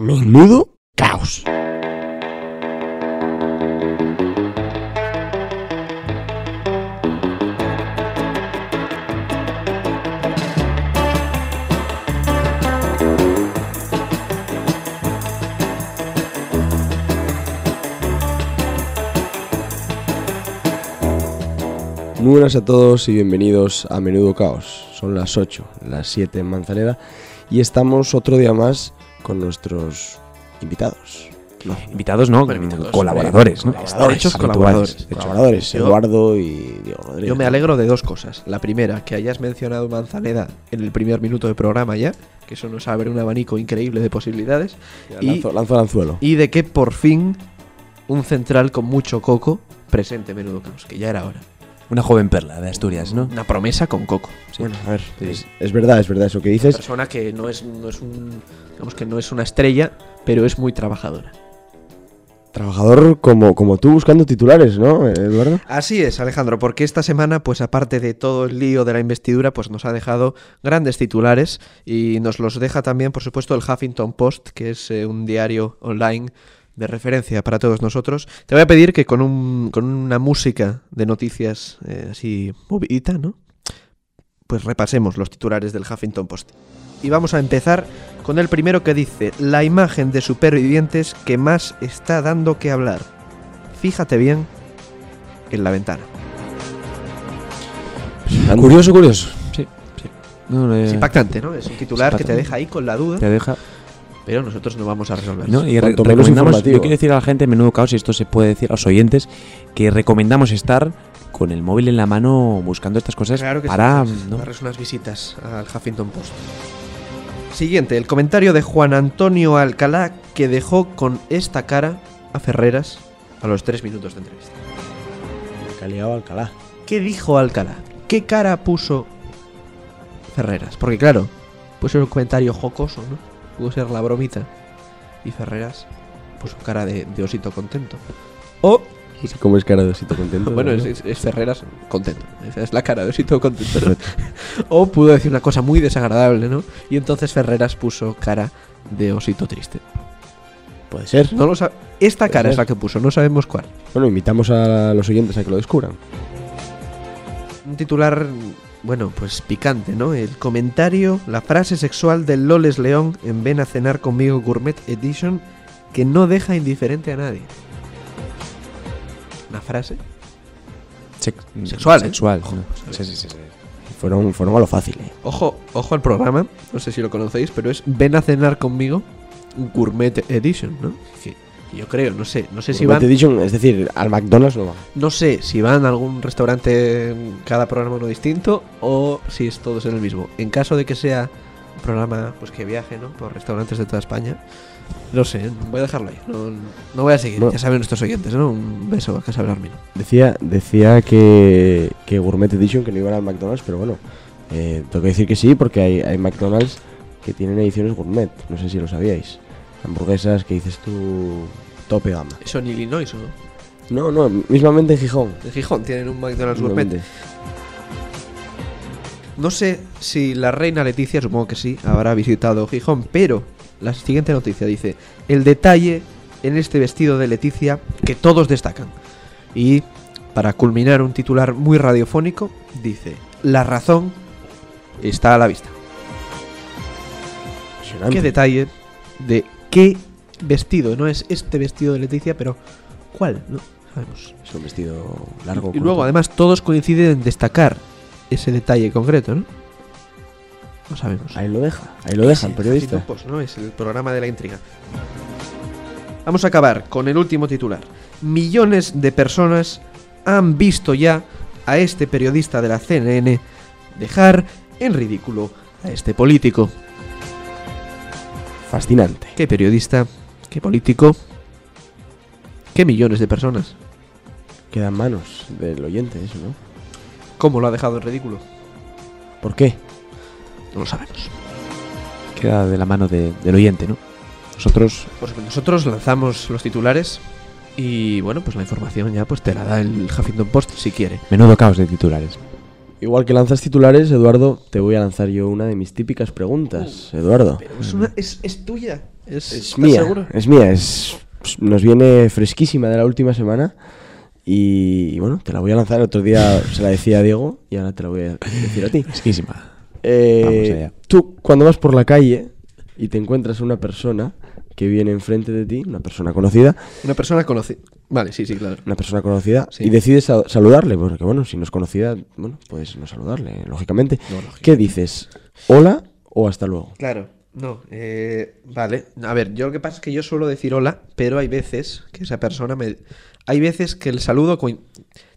Menudo caos. Muy buenas a todos y bienvenidos a Menudo Caos. Son las 8, las 7 en Manzaneda y estamos otro día más con nuestros invitados. No, Invitados, ¿no? Bueno, invitados, colaboradores, ¿no? colaboradores, Hechos colaboradores. colaboradores, Yo- Eduardo y Diego Rodríguez. Yo me alegro de dos cosas. La primera, que hayas mencionado Manzaneda en el primer minuto de programa ya, que eso nos abre un abanico increíble de posibilidades. Ya, y- lanzo, lanzo el anzuelo. Y de que por fin un central con mucho coco presente en Menudo Caos, que ya era hora. Una joven perla de Asturias, ¿no? Una promesa con coco. Bueno, a ver, Sí. es, es verdad, es verdad eso que dices. Persona que no es, no es un. Digamos que no es una estrella, pero es muy trabajadora. Trabajador como, como tú buscando titulares, ¿no, Eduardo? Así es, Alejandro, porque esta semana, pues aparte de todo el lío de la investidura, pues nos ha dejado grandes titulares y nos los deja también, por supuesto, el Huffington Post, que es eh, un diario online de referencia para todos nosotros. Te voy a pedir que con, un, con una música de noticias eh, así movidita, ¿no? Pues repasemos los titulares del Huffington Post. Y vamos a empezar con el primero que dice, la imagen de supervivientes que más está dando que hablar. Fíjate bien en la ventana. Curioso, curioso. Sí, sí. No, eh, Es impactante, ¿no? Es un titular que te deja ahí con la duda, te deja. Pero nosotros no vamos a resolver. ¿no? Y re- recomendamos, yo quiero decir a la gente, menudo caos, y esto se puede decir a los oyentes, que recomendamos estar con el móvil en la mano buscando estas cosas Claro que para. sí, ¿no? darles unas visitas al Huffington Post. Siguiente, el comentario de Juan Antonio Alcalá que dejó con esta cara a Ferreras a los tres minutos de entrevista. Liado Alcalá. ¿Qué dijo Alcalá? ¿Qué cara puso Ferreras? Porque claro, puede ser un comentario jocoso, ¿no? Pudo ser la bromita. Y Ferreras puso cara de, de osito contento. O, No sé cómo es cara de osito contento. bueno, es, Eduardo. es- es Ferreras contento. Esa es la cara de osito contento. ¿no? o pudo decir una cosa muy desagradable, ¿no? Y entonces Ferreras puso cara de osito triste. Puede ser. No lo sa- Esta cara es la que puso, no sabemos cuál. Bueno, invitamos a los oyentes a que lo descubran. Un titular, bueno, pues picante, ¿no? El comentario, la frase sexual del Loles León en Ven a cenar conmigo Gourmet Edition que no deja indiferente a nadie. Una frase. Sex- Sexual, ¿eh? Sexual. Ojo. Sí, sí, sí, sí. Fueron, fueron a lo fácil, ¿eh? Ojo, ojo al programa, no sé si lo conocéis, pero es Ven a cenar conmigo Gourmet Edition, ¿no? Que yo creo, no sé, no sé si van, Edition, es decir, al McDonald's no va. no sé si van a algún restaurante cada programa uno distinto o si es todos en el mismo. En caso de que sea un programa pues que viaje, ¿no? Por restaurantes de toda España. No sé, voy a dejarlo ahí. No, no voy a seguir. No. Ya saben nuestros oyentes, ¿no? Un beso a Casa Blarmino. Decía, decía que, que Gourmet Edition, que no iban al McDonald's, pero bueno, eh, tengo que decir que sí, porque hay, hay McDonald's que tienen ediciones gourmet. No sé si lo sabíais. Hamburguesas que dices tú tope gama. Eso en Illinois, ¿o no? No, no, mismamente en Gijón. En Gijón tienen un McDonald's Gourmet. No sé si la reina Leticia, supongo que sí, habrá visitado Gijón, pero la siguiente noticia dice, el detalle en este vestido de Leticia que todos destacan. Y para culminar un titular muy radiofónico, dice, la razón está a la vista. Qué detalle de qué vestido, no es este vestido de Leticia, pero ¿cuál? No sabemos. Es un vestido largo. Y luego, además, todos coinciden en destacar ese detalle concreto, ¿no? No sabemos. Ahí lo deja, ahí lo deja el periodista. Post, ¿no? Es el programa de la intriga. Vamos a acabar con el último titular. Millones de personas han visto ya a este periodista de la CNN dejar en ridículo a este político. Fascinante. ¿Qué periodista? ¿Qué político? ¿Qué millones de personas? Queda en manos del oyente eso, ¿no? ¿Cómo lo ha dejado en ridículo? ¿Por qué? No lo sabemos. Queda de la mano de- del oyente, ¿no? Nosotros Pues nosotros lanzamos los titulares y bueno, pues la información ya pues te la da el Huffington Post si quiere. Menudo caos de titulares. Igual que lanzas titulares, Eduardo, te voy a lanzar yo una de mis típicas preguntas, Eduardo. Pero es, una- es, es tuya. ¿Es, mía, seguro? es mía, es, nos viene fresquísima de la última semana y, y bueno, te la voy a lanzar. El otro día se la decía a Diego y ahora te la voy a decir a ti. Fresquísima. Eh, Vamos allá. tú, cuando vas por la calle y te encuentras una persona que viene enfrente de ti, una persona conocida, Una persona conocida. Vale, sí, sí, claro. una persona conocida, Sí. y decides sa- saludarle, porque bueno, si no es conocida, bueno, puedes no saludarle, lógicamente. No, lógico. ¿Qué dices? ¿Hola o hasta luego? Claro, no. eh, vale. A ver, yo lo que pasa es que yo suelo decir hola, pero hay veces que esa persona me. Hay veces que el saludo coin-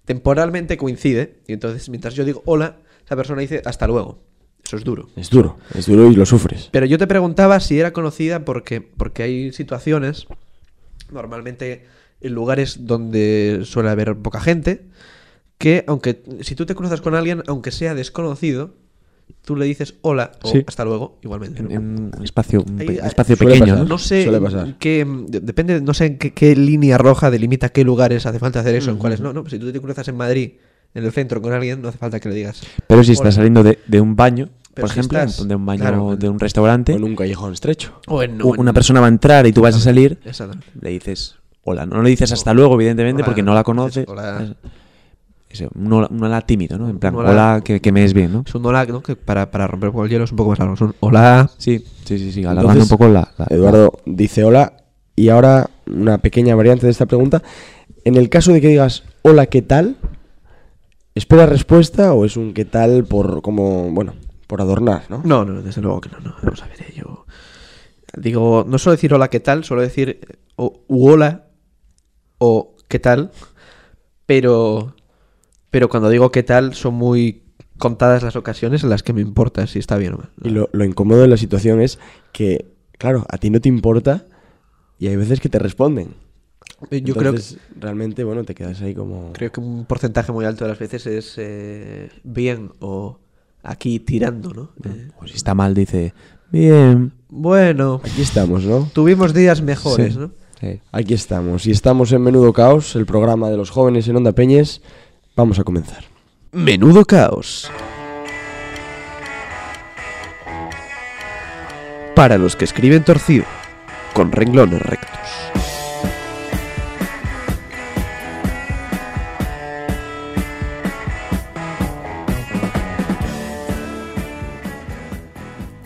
temporalmente coincide, y entonces mientras yo digo hola, esa persona dice hasta luego. Eso es duro. Es duro, es duro y lo sufres. Pero yo te preguntaba si era conocida porque, porque hay situaciones, normalmente en lugares donde suele haber poca gente, que aunque si tú te cruzas con alguien, aunque sea desconocido, tú le dices hola o Sí. hasta luego, igualmente. En, un espacio, un Ahí- pe- ahí- espacio suele pequeño, pasar. ¿no? No sé Suele pasar. qué de- depende, no sé en qué, qué línea roja delimita qué lugares hace falta hacer eso, en cuáles no, no. Si tú te cruzas en Madrid, en el centro con alguien, no hace falta que le digas. Pero si Hola. estás saliendo de, de un baño, Pero por si ejemplo, estás- de un baño claro. de un restaurante, O en un callejón estrecho. O en, una persona va a entrar y tú vas a salir, Exactamente. le dices hola. No le dices hasta luego, evidentemente, Hola, porque no la dices conoce. hola. Es- es un, hola, un hola tímido, ¿no? En plan, Un hola. hola, que, que me es bien, ¿no? Es un hola, ¿no? Que para, para romper con el hielo es un poco más largo. Es un hola. Sí, sí, sí, sí, alargando Entonces, un poco la... la- Eduardo dice hola y ahora una pequeña variante de esta pregunta. En el caso de que digas hola, ¿qué tal? ¿Espera respuesta o es un qué tal por como, bueno, por adornar, ¿no? No, no, desde luego que no, no. Vamos a ver, eh, yo digo, no suelo decir hola, ¿qué tal? Suelo decir o, u hola o qué tal, pero pero cuando digo qué tal son muy contadas las ocasiones en las que me importa si está bien o mal. Y lo, lo incómodo de la situación es que, claro, a ti no te importa y hay veces que te responden. Yo creo que realmente, bueno, te quedas ahí como... creo que un porcentaje muy alto de las veces es eh, bien o aquí tirando, ¿no? Eh, O si está mal, dice, bien. bueno, Aquí estamos, ¿no? tuvimos días mejores, Sí. ¿no? Sí. Aquí estamos. Y estamos en Menudo Caos, el programa de los jóvenes en Onda Peñes. Vamos a comenzar. Menudo caos. Para los que escriben torcido, con renglones rectos.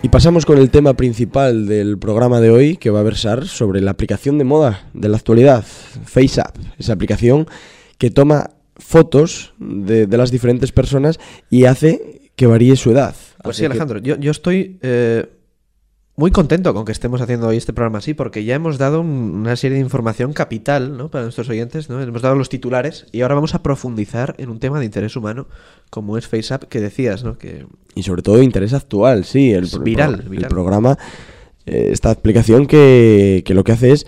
Y pasamos con el tema principal del programa de hoy, que va a versar sobre la aplicación de moda de la actualidad, FaceApp. Esa aplicación que toma fotos de, de las diferentes personas y hace que varíe su edad. Pues sí, que- Alejandro, yo, yo estoy eh, muy contento con que estemos haciendo hoy este programa así, porque ya hemos dado un- una serie de información capital ¿no? para nuestros oyentes, ¿no? hemos dado los titulares y ahora vamos a profundizar en un tema de interés humano como es FaceApp que decías, ¿no? que Y sobre todo interés actual, sí. El, pro- viral, el programa, eh, esta aplicación que, que lo que hace es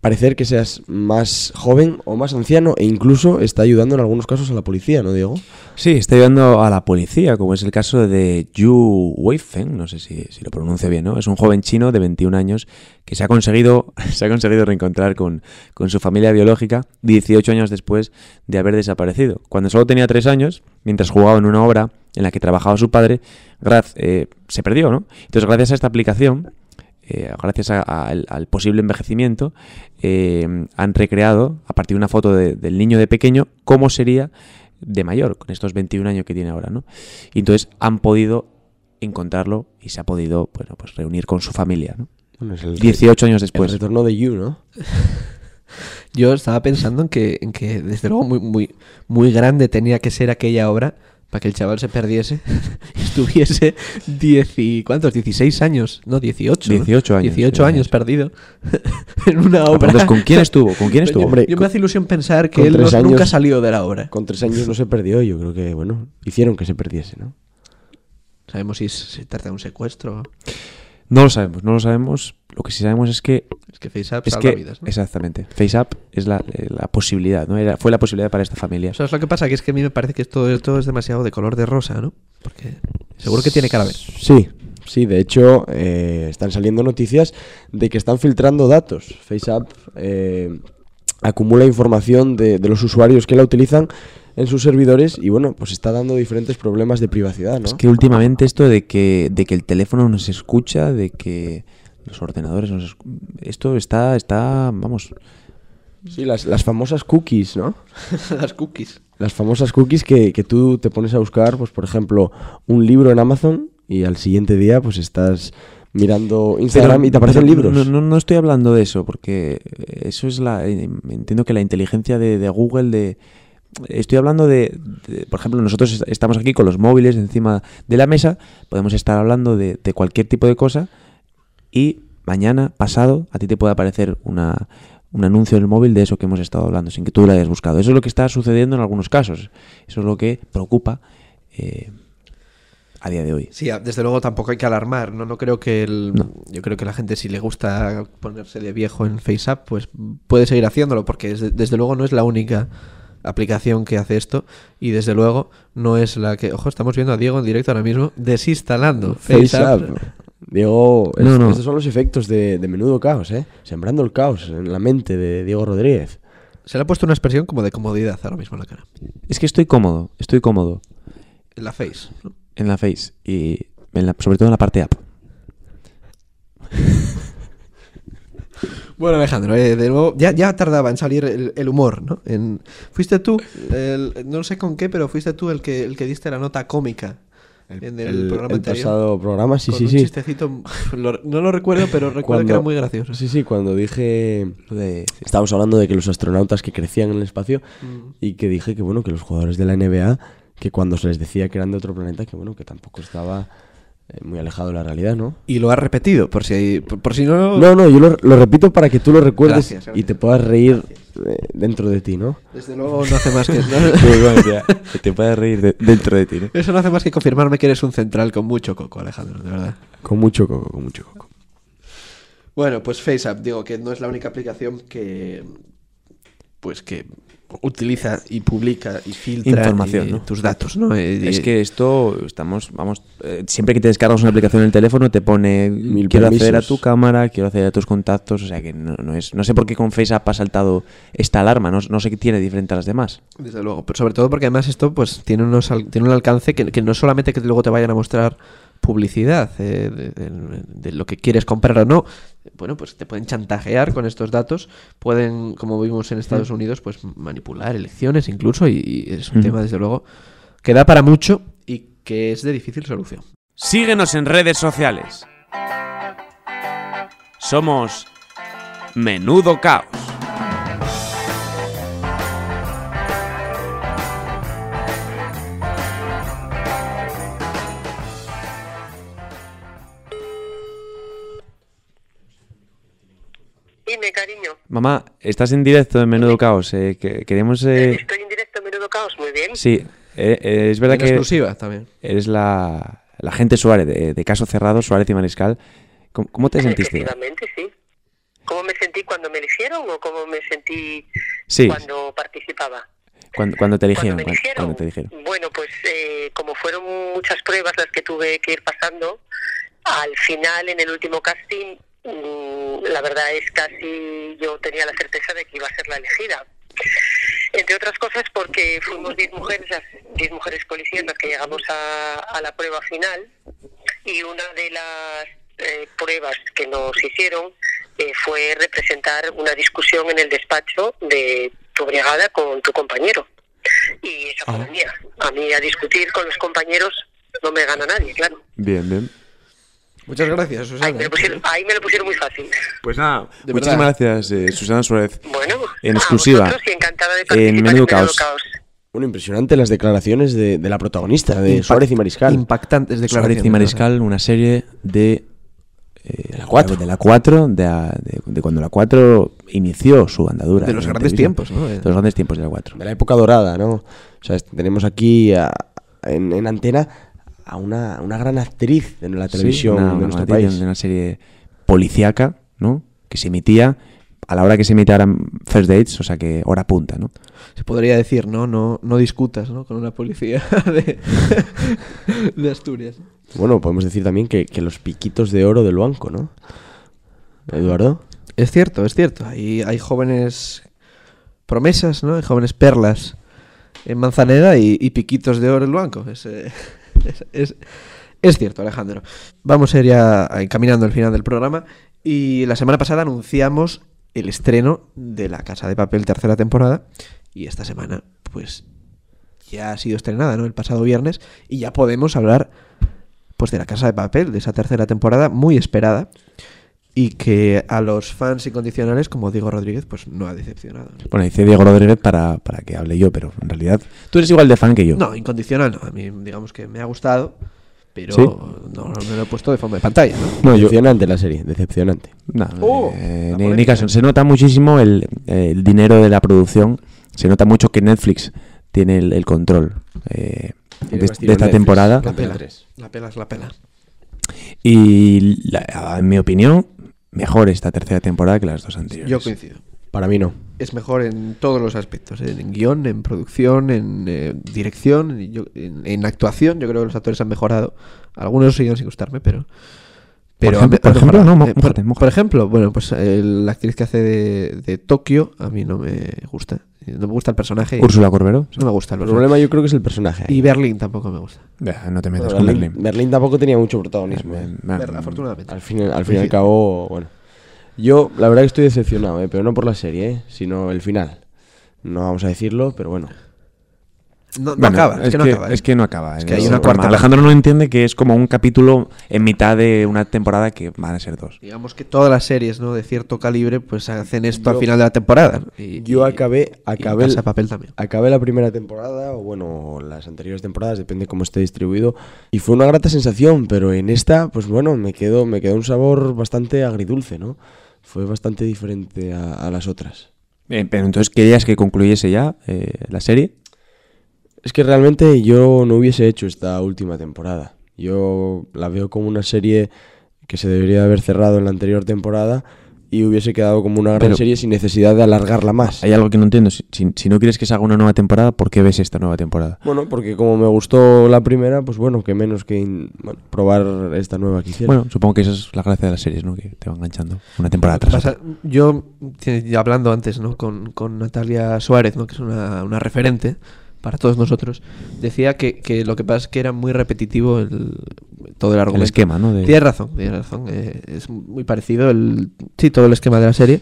parecer que seas más joven o más anciano e incluso está ayudando en algunos casos a la policía, ¿no, Diego? Sí, está ayudando a la policía, como es el caso de Yu Weifeng, no sé si, lo pronuncio bien, ¿no? Es un joven chino de 21 años que se ha conseguido, se ha conseguido reencontrar con, con su familia biológica 18 años después de haber desaparecido. Cuando solo tenía 3 años, mientras jugaba en una obra en la que trabajaba su padre, Graz eh, se perdió, ¿no? Entonces, gracias a esta aplicación, eh, gracias a- a- al, al posible envejecimiento, eh, han recreado, a partir de una foto de- del niño de pequeño, cómo sería de mayor, con estos 21 años que tiene ahora, ¿no? Y entonces han podido encontrarlo y se ha podido, bueno, pues reunir con su familia, ¿no? Bueno, es el, 18 años el después. retorno de You, ¿no? yo estaba pensando en que, en que desde luego muy, muy, muy grande tenía que ser aquella obra para que el chaval se perdiese y estuviese 10 y, ¿cuántos? 16 años, no, 18. ¿no? 18 años, 18 sí, años perdido en una obra. ¿con quién estuvo? ¿Con quién estuvo? Hombre, Yo con- me hace ilusión pensar que él no- nunca años- salió de la obra. Con tres años no se perdió, yo creo que, bueno, hicieron que se perdiese, ¿no? Sabemos si se trata de un secuestro. No lo sabemos, no lo sabemos. Lo que sí sabemos es que Es que FaceApp es salva que vidas, ¿no? exactamente, FaceApp es la, eh, la posibilidad, ¿no? Era, fue la posibilidad para esta familia. ¿Sabes lo que pasa? Que es que a mí me parece que esto, esto es demasiado de color de rosa, ¿no? Porque seguro que tiene cara B. Sí, sí, de hecho eh, están saliendo noticias de que están filtrando datos. FaceApp eh, acumula información de, de los usuarios que la utilizan en sus servidores y bueno, pues está dando diferentes problemas de privacidad, ¿no? Es que últimamente esto de que, de que el teléfono no se escucha, de que, los ordenadores. los- esto está, está, vamos, Sí, las, las famosas cookies, ¿no? Las cookies. Las famosas cookies que, que tú te pones a buscar, pues por ejemplo, un libro en Amazon y al siguiente día pues estás mirando Instagram Pero- y te aparecen libros. No, no, no estoy hablando de eso, porque eso es la. eh, Entiendo que la inteligencia de, de Google de. Estoy hablando de, de- por ejemplo, nosotros est- estamos aquí con los móviles encima de la mesa, podemos estar hablando de, de cualquier tipo de cosa y mañana, pasado, a ti te puede aparecer una, un anuncio en el móvil de eso que hemos estado hablando, sin que tú lo hayas buscado. Eso es lo que está sucediendo en algunos casos. Eso es lo que preocupa eh, a día de hoy. Sí, desde luego tampoco hay que alarmar, ¿no? No creo que el... No. Yo creo que la gente si le gusta ponerse de viejo en FaceApp, pues puede seguir haciéndolo, porque desde, desde luego no es la única aplicación que hace esto y desde luego no es la que... Ojo, estamos viendo a Diego en directo ahora mismo desinstalando FaceApp. Diego, es- No, no. estos son los efectos de, de menudo caos, ¿eh? Sembrando el caos en la mente de Diego Rodríguez. Se le ha puesto una expresión como de comodidad ahora mismo en la cara. Es que estoy cómodo, estoy cómodo. En la Face. ¿no? en la face y en la- sobre todo en la parte app. Bueno, Alejandro, eh, de nuevo, ya, ya tardaba en salir el, el humor, ¿no? En, fuiste tú, el- no sé con qué, pero fuiste tú el que, el que diste la nota cómica en el, programa el anterior. pasado programa, sí, con sí, un sí. chistecito, lo- no lo recuerdo, pero recuerdo que era muy gracioso. Sí, sí, cuando dije... De Estábamos hablando de que los astronautas que crecían en el espacio Mm. y que dije que, bueno, que los jugadores de la NBA, que cuando se les decía que eran de otro planeta, que, bueno, que tampoco estaba muy alejado de la realidad, ¿no? Y lo has repetido, por si, por, por si no... No, no, yo lo, lo repito para que tú lo recuerdes Gracias, y te puedas reír eh, dentro de ti, ¿no? Desde luego no hace más que... que te puedes reír de- dentro de ti, ¿no? Eso no hace más que confirmarme que eres un central con mucho coco, Alejandro, de verdad. Con mucho coco, con mucho coco. Bueno, pues FaceApp, digo que no es la única aplicación que pues que utiliza y publica y filtra Información, ¿no? tus datos, ¿no? Es que esto, estamos, vamos, eh, siempre que te descargas una aplicación en el teléfono te pone Mil quiero acceder a permisos. tu cámara, quiero acceder a tus contactos, o sea que no, no es, no sé por qué con FaceApp ha saltado esta alarma, no, no sé qué tiene diferente a las demás. Desde luego, pero sobre todo porque además esto pues tiene unos tiene un alcance que, que no solamente que luego te vayan a mostrar publicidad eh, de, de- de lo que quieres comprar o no. Bueno, pues te pueden chantajear con estos datos, pueden, como vimos en Estados Unidos, pues manipular elecciones incluso y, y es un Mm. tema desde luego que da para mucho y que es de difícil solución. Síguenos en redes sociales. Somos Menudo Caos. Mamá, estás en directo en Menudo Caos. eh, que, queremos... eh, Estoy en directo en Menudo Caos, muy bien. sí, eh, eh, es verdad En que exclusiva también. eres la, la gente Suárez, de, de Caso Cerrado, Suárez y Mariscal. ¿Cómo, cómo te sentiste? Efectivamente, sí. ¿Cómo me sentí cuando me eligieron o cómo me sentí Sí, cuando participaba? cuando, cuando te eligieron. Cuando me cuando- eligieron. cuando te eligieron. Bueno, pues eh, como fueron muchas pruebas las que tuve que ir pasando, al final, en el último casting, la verdad es casi yo tenía la certeza de que iba a ser la elegida. Entre otras cosas porque fuimos 10 mujeres, las 10 mujeres policías las que llegamos a, a la prueba final y una de las eh, pruebas que nos hicieron eh, fue representar una discusión en el despacho de tu brigada con tu compañero. Y esa fue la mía. A mí a discutir con los compañeros no me gana nadie, claro. Bien, bien. Muchas gracias, Ahí Susana. me lo pusieron, ahí me lo pusieron muy fácil. Pues nada, De muchísimas gracias, eh, Susana Suárez. Bueno, En a exclusiva, vosotros y encantada de en participar en Menudo Menudo Caos. Bueno, impresionante las declaraciones de, de la protagonista, de Impact- Suárez y Mariscal. Impactantes Suárez declaraciones. y Mariscal, una serie de... eh, De la cuatro. De la 4, de, a- de- de cuando la 4 inició su andadura. De los grandes tiempos, ¿no? De los grandes tiempos de la 4. de la época dorada, ¿no? O sea, tenemos aquí a- en, en antena a una, una gran actriz en la televisión una, de una nuestro país. de una serie policíaca, ¿no? Que se emitía a la hora que se emitiera First Dates, o sea que hora punta, ¿no? Se podría decir, ¿no? No, no discutas, ¿no? Con una policía de, de Asturias. Bueno, podemos decir también que, que los piquitos de oro del banco, ¿no? Eduardo. Es cierto, es cierto. Hay, hay jóvenes promesas, ¿no? Hay jóvenes perlas en Manzaneda y, y piquitos de oro en el banco. Es, eh, es, es- cierto, Alejandro. Vamos a ir ya encaminando el final del programa Y la semana pasada anunciamos el estreno de La Casa de Papel tercera temporada y esta semana pues ya ha sido estrenada, ¿no? El pasado viernes y ya podemos hablar pues de La Casa de Papel, de esa tercera temporada muy esperada y que a los fans incondicionales como Diego Rodríguez pues no ha decepcionado. Bueno, dice Diego Rodríguez para, para que hable yo, pero en realidad tú eres igual de fan que yo. No, incondicional no, a mí digamos que me ha gustado, pero ¿Sí? no, no me lo he puesto de fondo de pantalla. ¿no? No, yo- decepcionante la serie, decepcionante. No, Oh, eh, la ni, caso. Se nota muchísimo el, el dinero de la producción. Se nota mucho que Netflix tiene el, el control eh, de, esta Netflix. temporada. La pela, tres. la pela es la pela. Y la- en mi opinión, mejor esta tercera temporada que las dos anteriores. Yo coincido. Para mí no. Es mejor en todos los aspectos, ¿eh? en guion, en producción, en eh, dirección, yo- en, en actuación. Yo creo que los actores han mejorado. Algunos siguen sin gustarme, pero... pero ejemplo- por ejemplo, mejorado. no, Eh, por, mójate, mójate. por ejemplo, bueno, pues eh, la actriz que hace de, de Tokio a mí no me gusta. No me gusta el personaje. Úrsula Corbero. No me gusta el El problema yo creo que es el personaje. Y Berlín tampoco me gusta. Ya, no te metas Bueno, con Berlín, Berlín. Berlín tampoco tenía mucho protagonismo. Eh, eh. afortunadamente. Al fin, al fin y al cabo, bueno. Yo, la verdad que estoy decepcionado, eh, pero no por la serie, eh, sino el final. No vamos a decirlo, pero bueno. No, no Bueno, acaba, es, que no acaba. ¿eh? es que no acaba. Es que Es hay una el cuarta problema. Alejandro no entiende que es como un capítulo en mitad de una temporada que van a ser dos. Digamos que todas las series ¿no? de cierto calibre pues hacen esto Yo- al final de la temporada. Yo acabé, y acabé, papel también. acabé la primera temporada, o bueno, las anteriores temporadas, depende cómo esté distribuido, y fue una grata sensación, pero en esta, pues bueno, me quedó, me quedó un sabor bastante agridulce, ¿no? Fue bastante diferente a, a las otras. Eh, pero entonces, ¿querías que concluyese ya eh, la serie? Es que realmente yo no hubiese hecho esta última temporada. Yo la veo como una serie que se debería haber cerrado en la anterior temporada y hubiese quedado como una gran Pero- serie sin necesidad de alargarla más. Hay algo que no entiendo. Si, si- si no quieres que se haga una nueva temporada, ¿por qué ves esta nueva temporada? Bueno, porque como me gustó la primera, pues bueno, que menos que in- bueno, probar esta nueva que hicieron. Bueno, supongo que esa es la gracia de las series, ¿no? Que te van enganchando una temporada tras Pasa- otra. yo, eh, hablando antes ¿no? con, con Natalia Suárez, ¿no? que es una, una referente para todos nosotros, decía que, que lo que pasa es que era muy repetitivo el, todo el argumento. El esquema, ¿no? De- Tienes razón, tienes razón. eh, es muy parecido el, sí, todo el esquema de la serie.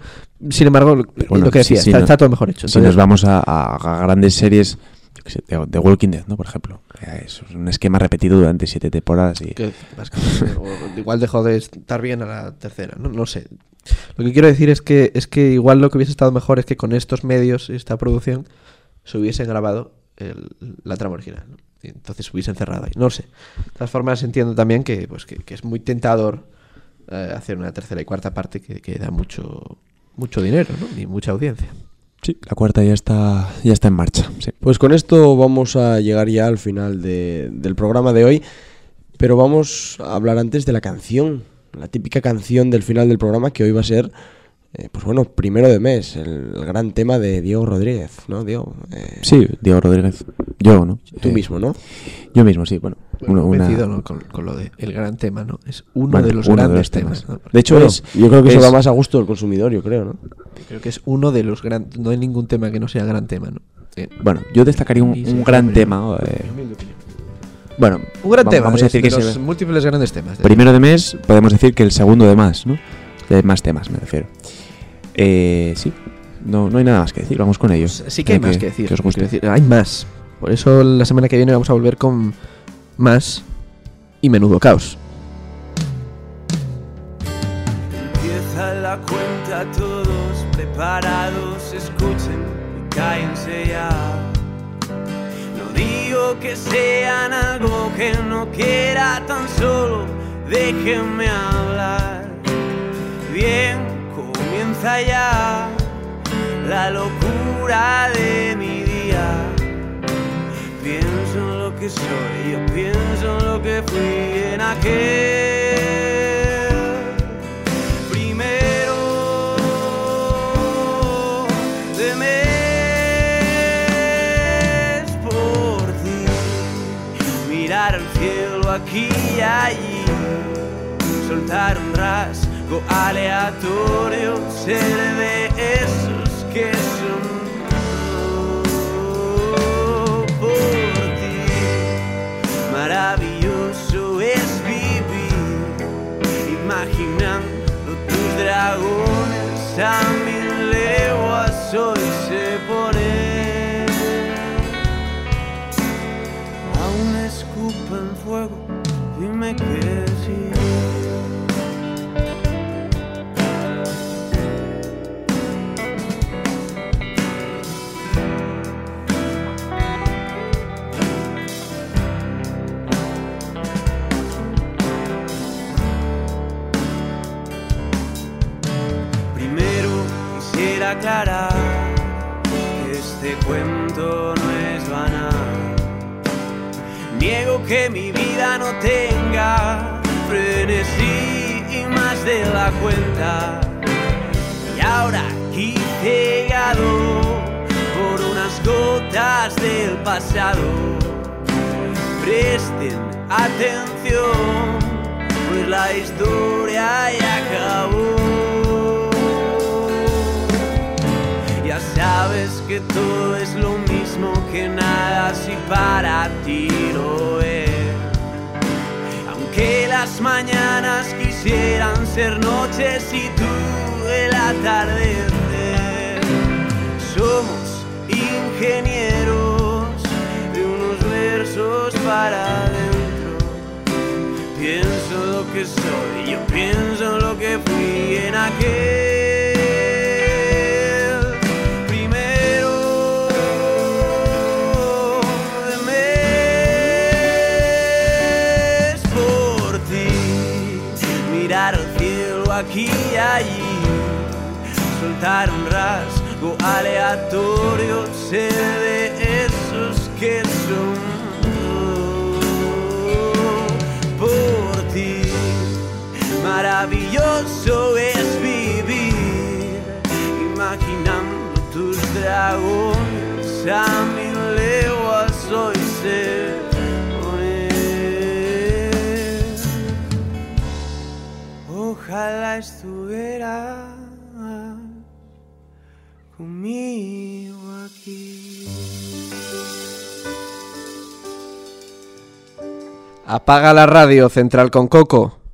Sin embargo, lo, bueno, lo que decía, está, no- está todo mejor hecho. Si nos vamos a, grandes series, de, de Walking Dead, ¿no? Por ejemplo. Es un esquema repetido durante siete temporadas y... que básicamente, o igual dejó de estar bien a la tercera, no, no sé. Lo que quiero decir es que es que igual lo que hubiese estado mejor es que con estos medios, esta producción, se hubiesen grabado el- la trama original. ¿no? Entonces hubiesen cerrado ahí. No lo sé. De todas formas entiendo también que, pues, que, es muy tentador eh, hacer una tercera y cuarta parte que, que da mucho mucho dinero ¿no? y mucha audiencia. Sí, la cuarta ya está, ya está en marcha. sí. Pues con esto vamos a llegar ya al final de- del programa de hoy, pero vamos a hablar antes de la canción, la típica canción del final del programa que hoy va a ser, eh, pues bueno, primero de mes, el, el gran tema de Diego Rodríguez, ¿no, Diego? Eh, Sí, Diego Rodríguez. Yo, ¿no? Tú Eh, mismo, ¿no? Yo mismo, sí. Bueno, una- una- Convencido, ¿no? con, con lo de el gran tema, ¿no? Es uno bueno, de los uno grandes temas. ¿no? De hecho, Bueno, es, yo creo que eso es- va más a gusto del consumidor, yo creo, ¿no? Creo que es uno de los grandes. No hay ningún tema que no sea gran tema, ¿no? Eh, Bueno, yo destacaría un, gran tema. eh, bueno, Un gran va- tema. Vamos a de- decir de que los es el múltiples grandes temas. de- primero de mes, podemos decir que el segundo de más, ¿no? De más temas, me refiero. Eh, sí, no, no hay nada más que decir, vamos con ellos. Sí que hay más que decir. Que os guste. decir, hay más. Por eso la semana que viene vamos a volver con más y menudo caos. Empieza la cuenta, todos preparados, escuchen y cállense ya. No digo que sean algo que no quiera, tan solo déjenme hablar. Bien, comienza la locura de mi día. Pienso en lo que soy, yo pienso en lo que fui en aquel primero de mes por ti. Mirar al cielo aquí y allí, soltar un rasgo aleatorio, ser de esos que son por ti. Maravilloso es vivir imaginando tus a mil leguas hoy se pone. Aún escupen fuego, dime que sí. Aclarar este cuento no es banal. Niego que mi vida no tenga frenesí y más de la cuenta. Y ahora aquí cegado por unas gotas del pasado. Presten atención, pues la historia ya acabó. Sabes que todo es lo mismo que nada si para ti lo es. Aunque las mañanas quisieran ser noches y tú el atardecer. Somos ingenieros de unos versos para adentro. Pienso lo que soy, yo pienso lo que fui en aquel un rasgo aleatorio, ser de esos que son por ti. Maravilloso es vivir imaginando tus dragones a mil leguas hoy se ponen. Ojalá estuviera Apaga la radio central con Coco.